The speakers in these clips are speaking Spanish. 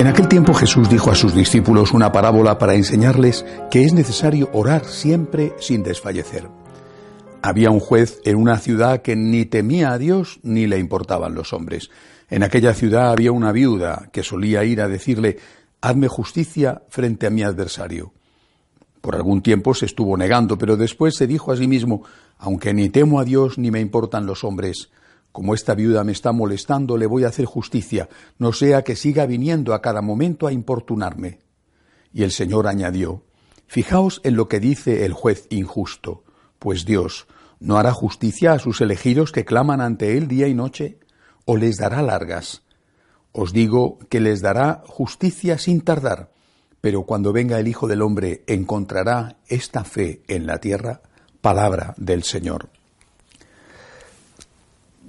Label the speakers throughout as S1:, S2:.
S1: En aquel tiempo Jesús dijo a sus discípulos una parábola para enseñarles que es necesario orar siempre sin desfallecer. Había un juez en una ciudad que ni temía a Dios ni le importaban los hombres. En aquella ciudad había una viuda que solía ir a decirle, hazme justicia frente a mi adversario. Por algún tiempo se estuvo negando, pero después se dijo a sí mismo, aunque ni temo a Dios ni me importan los hombres, como esta viuda me está molestando, le voy a hacer justicia, no sea que siga viniendo a cada momento a importunarme. Y el Señor añadió, Fijaos en lo que dice el juez injusto, pues Dios no hará justicia a sus elegidos que claman ante Él día y noche, o les dará largas. Os digo que les dará justicia sin tardar, pero cuando venga el Hijo del Hombre encontrará esta fe en la tierra, palabra del Señor.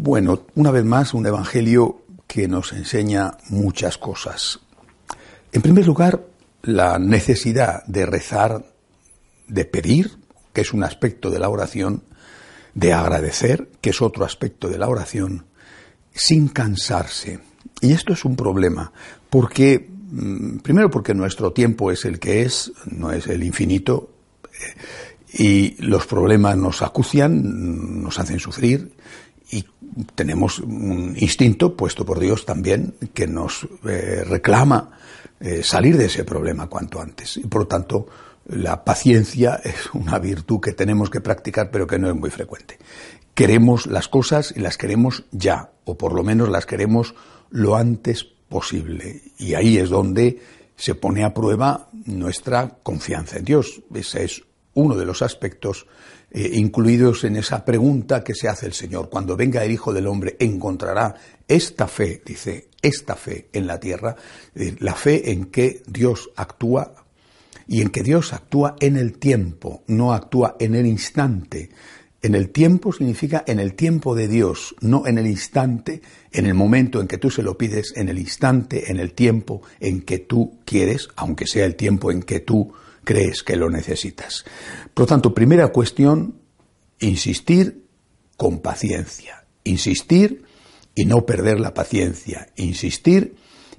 S1: Bueno, una vez más, un evangelio que nos enseña muchas cosas. En primer lugar, la necesidad de rezar, de pedir, que es un aspecto de la oración, de agradecer, que es otro aspecto de la oración, sin cansarse. Y esto es un problema, porque, mm, primero porque nuestro tiempo es el que es, no es el infinito, eh, y los problemas nos acucian, nos hacen sufrir, y tenemos un instinto puesto por Dios también que nos eh, reclama eh, salir de ese problema cuanto antes. Y por lo tanto, la paciencia es una virtud que tenemos que practicar, pero que no es muy frecuente. Queremos las cosas y las queremos ya, o por lo menos las queremos lo antes posible. Y ahí es donde se pone a prueba nuestra confianza en Dios. Ese es uno de los aspectos eh, incluidos en esa pregunta que se hace el Señor. Cuando venga el Hijo del Hombre, encontrará esta fe, dice, esta fe en la tierra, la fe en que Dios actúa y en que Dios actúa en el tiempo, no actúa en el instante. En el tiempo significa en el tiempo de Dios, no en el instante, en el momento en que tú se lo pides, en el instante, en el tiempo en que tú quieres, aunque sea el tiempo en que tú crees que lo necesitas. Por lo tanto, primera cuestión, insistir con paciencia, insistir y no perder la paciencia, insistir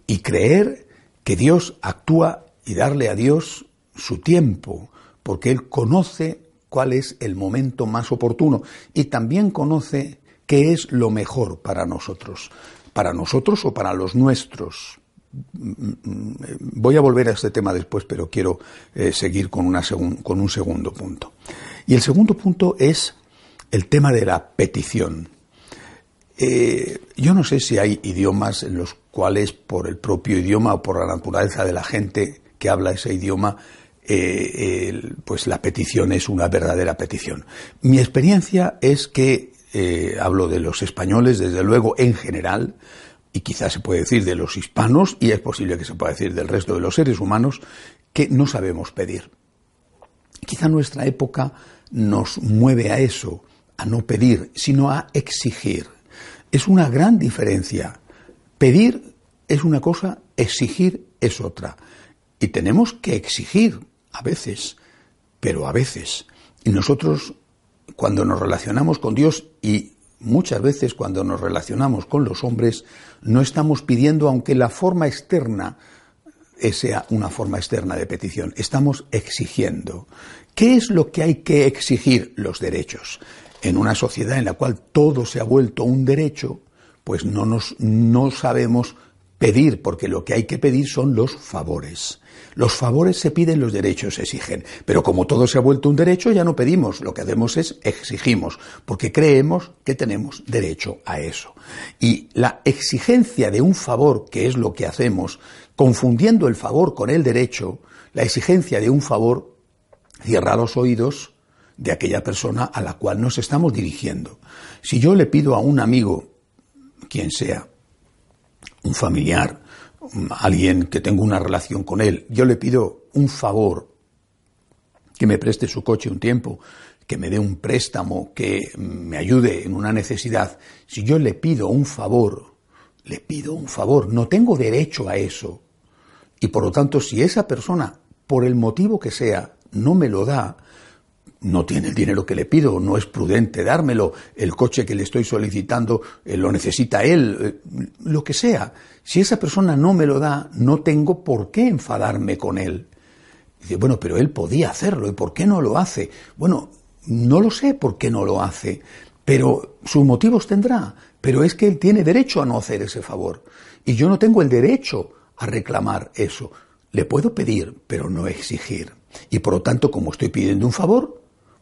S1: y creer que Dios actúa y darle a Dios su tiempo, porque Él conoce cuál es el momento más oportuno y también conoce qué es lo mejor para nosotros, para nosotros o para los nuestros. Voy a volver a este tema después, pero quiero eh, seguir con, una con un segundo punto. Y el segundo punto es el tema de la petición. Eh, yo no sé si hay idiomas en los cuales, por el propio idioma o por la naturaleza de la gente que habla ese idioma, eh, pues la petición es una verdadera petición. Mi experiencia es que, hablo de los españoles, desde luego, en general, y quizás se puede decir de los hispanos, y es posible que se pueda decir del resto de los seres humanos, que no sabemos pedir. Quizá nuestra época nos mueve a eso, a no pedir, sino a exigir. Es una gran diferencia. Pedir es una cosa, exigir es otra. Y tenemos que exigir a veces, pero a veces. Y nosotros, cuando nos relacionamos con Dios y muchas veces cuando nos relacionamos con los hombres no estamos pidiendo, aunque la forma externa sea una forma externa de petición, estamos exigiendo. ¿Qué es lo que hay que exigir? Los derechos. En una sociedad en la cual todo se ha vuelto un derecho, pues no, nos, no sabemos pedir, porque lo que hay que pedir son los favores. Los favores se piden, los derechos se exigen. Pero como todo se ha vuelto un derecho, ya no pedimos, lo que hacemos es exigimos, porque creemos que tenemos derecho a eso. Y la exigencia de un favor, que es lo que hacemos, confundiendo el favor con el derecho, la exigencia de un favor cierra los oídos de aquella persona a la cual nos estamos dirigiendo. Si yo le pido a un amigo, quien sea, un familiar, alguien que tengo una relación con él, yo le pido un favor, que me preste su coche un tiempo, que me dé un préstamo, que me ayude en una necesidad, si yo le pido un favor, le pido un favor, no tengo derecho a eso. Y por lo tanto, si esa persona, por el motivo que sea, no me lo da, no tiene el dinero que le pido, no es prudente dármelo, el coche que le estoy solicitando eh, lo necesita él, eh, lo que sea. Si esa persona no me lo da, no tengo por qué enfadarme con él. Bueno, pero él podía hacerlo, ¿y por qué no lo hace? Bueno, no lo sé por qué no lo hace, pero sus motivos tendrá, pero es que él tiene derecho a no hacer ese favor. Y yo no tengo el derecho a reclamar eso. Le puedo pedir, pero no exigir. Y por lo tanto, como estoy pidiendo un favor,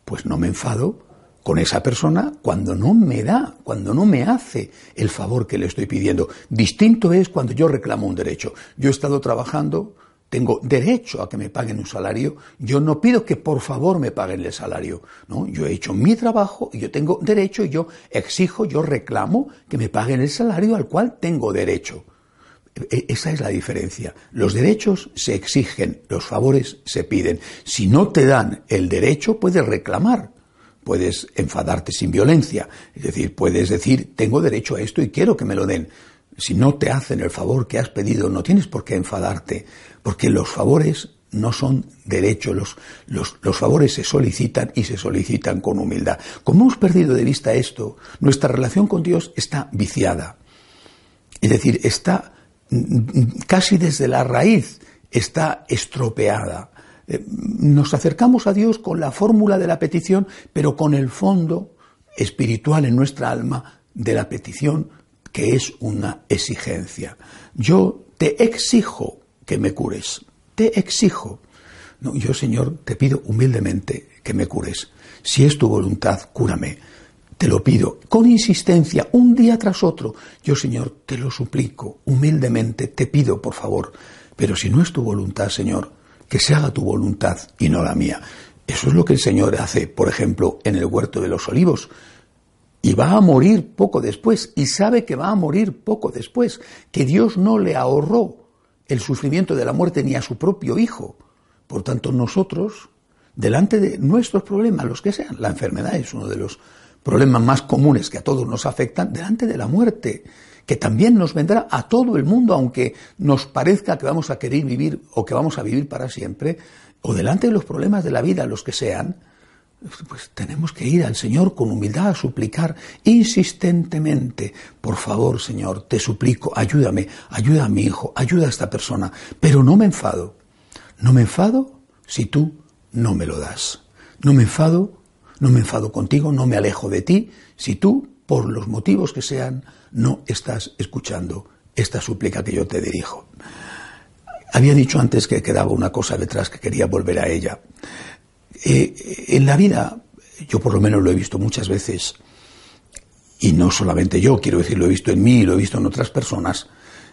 S1: pues no me enfado con esa persona cuando no me da, cuando no me hace el favor que le estoy pidiendo. Distinto es cuando yo reclamo un derecho. Yo he estado trabajando tengo derecho a que me paguen un salario, yo no pido que por favor me paguen el salario, ¿no? Yo he hecho mi trabajo y yo tengo derecho y yo exijo, yo reclamo que me paguen el salario al cual tengo derecho. E, esa es la diferencia. Los derechos se exigen, los favores se piden. Si no te dan el derecho, puedes reclamar, puedes enfadarte sin violencia, es decir, puedes decir, tengo derecho a esto y quiero que me lo den. Si no te hacen el favor que has pedido, no tienes por qué enfadarte porque los favores no son derechos, los, los, los, favores se solicitan y se solicitan con humildad. Como hemos perdido de vista esto, nuestra relación con Dios está viciada. Es decir, está casi desde la raíz, está estropeada. Eh, nos acercamos a Dios con la fórmula de la petición, pero con el fondo espiritual en nuestra alma de la petición, que es una exigencia. Yo te exijo que me cures. Te exijo. No, yo, Señor, te pido humildemente que me cures. Si es tu voluntad, cúrame. Te lo pido con insistencia, un día tras otro. Yo, Señor, te lo suplico, humildemente, te pido, por favor. Pero si no es tu voluntad, Señor, que se haga tu voluntad y no la mía. Eso es lo que el Señor hace, por ejemplo, en el huerto de los olivos. Y va a morir poco después, y sabe que va a morir poco después, que Dios no le ahorró el sufrimiento de la muerte ni a su propio hijo. Por tanto, nosotros, delante de nuestros problemas, los que sean, la enfermedad es uno de los problemas más comunes que a todos nos afectan, delante de la muerte, que también nos vendrá a todo el mundo, aunque nos parezca que vamos a querer vivir o que vamos a vivir para siempre, o delante de los problemas de la vida, los que sean, pues tenemos que ir al Señor con humildad a suplicar insistentemente, por favor Señor, te suplico, ayúdame, ayuda a mi hijo, ayuda a esta persona, pero no me enfado, no me enfado si tú no me lo das, no me enfado, no me enfado contigo, no me alejo de ti, si tú, por los motivos que sean, no estás escuchando esta súplica que yo te dirijo. Había dicho antes que quedaba una cosa detrás que quería volver a ella. Eh, en la vida, yo por lo menos lo he visto muchas veces, y no solamente yo, quiero decir, lo he visto en mí, lo he visto en otras personas,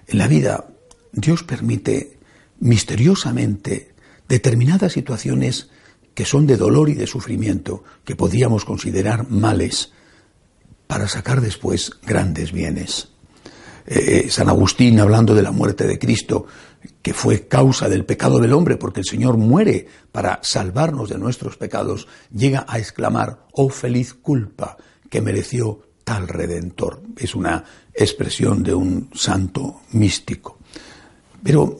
S1: en la vida Dios permite misteriosamente determinadas situaciones que son de dolor y de sufrimiento, que podríamos considerar males, para sacar después grandes bienes. Eh, San Agustín, hablando de la muerte de Cristo, que fue causa del pecado del hombre, porque el Señor muere para salvarnos de nuestros pecados, llega a exclamar, oh feliz culpa que mereció tal redentor. Es una expresión de un santo místico. Pero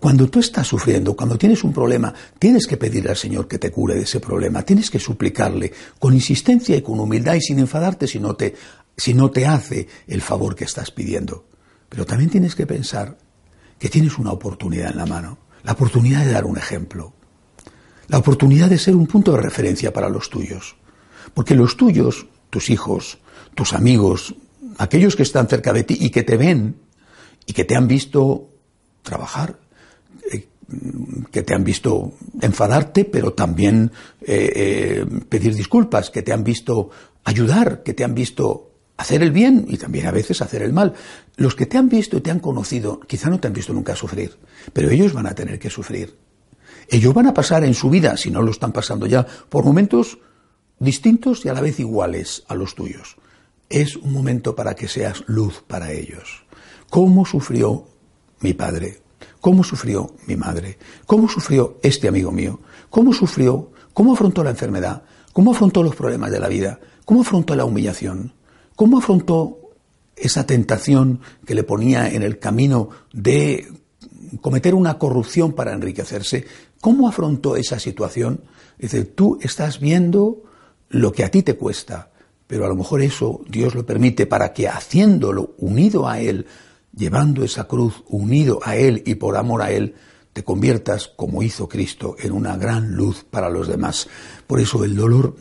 S1: cuando tú estás sufriendo, cuando tienes un problema, tienes que pedirle al Señor que te cure de ese problema, tienes que suplicarle con insistencia y con humildad y sin enfadarte si no te, si no te hace el favor que estás pidiendo. Pero también tienes que pensar que tienes una oportunidad en la mano, la oportunidad de dar un ejemplo, la oportunidad de ser un punto de referencia para los tuyos. Porque los tuyos, tus hijos, tus amigos, aquellos que están cerca de ti y que te ven y que te han visto trabajar, que te han visto enfadarte, pero también eh, eh, pedir disculpas, que te han visto ayudar, que te han visto hacer el bien y también a veces hacer el mal. Los que te han visto y te han conocido, quizá no te han visto nunca sufrir, pero ellos van a tener que sufrir. Ellos van a pasar en su vida, si no lo están pasando ya, por momentos distintos y a la vez iguales a los tuyos. Es un momento para que seas luz para ellos. ¿Cómo sufrió mi padre? ¿Cómo sufrió mi madre? ¿Cómo sufrió este amigo mío? ¿Cómo sufrió? ¿Cómo afrontó la enfermedad? ¿Cómo afrontó los problemas de la vida? ¿Cómo afrontó la humillación? ¿Cómo afrontó esa tentación que le ponía en el camino de cometer una corrupción para enriquecerse? ¿Cómo afrontó esa situación? Dice, tú estás viendo lo que a ti te cuesta, pero a lo mejor eso Dios lo permite para que haciéndolo unido a Él, llevando esa cruz unido a Él y por amor a Él, te conviertas, como hizo Cristo, en una gran luz para los demás. Por eso el dolor,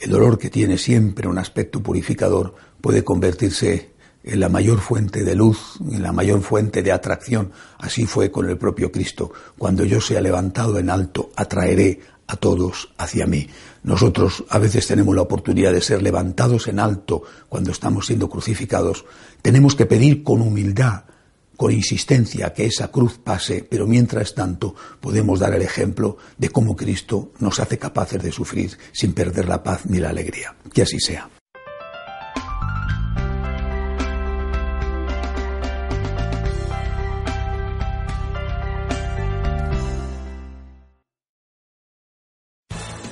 S1: el dolor que tiene siempre un aspecto purificador, puede convertirse en la mayor fuente de luz, en la mayor fuente de atracción. Así fue con el propio Cristo. Cuando yo sea levantado en alto, atraeré a todos hacia mí. Nosotros a veces tenemos la oportunidad de ser levantados en alto cuando estamos siendo crucificados. Tenemos que pedir con humildad, con insistencia que esa cruz pase, pero mientras tanto podemos dar el ejemplo de cómo Cristo nos hace capaces de sufrir sin perder la paz ni la alegría. Que así sea.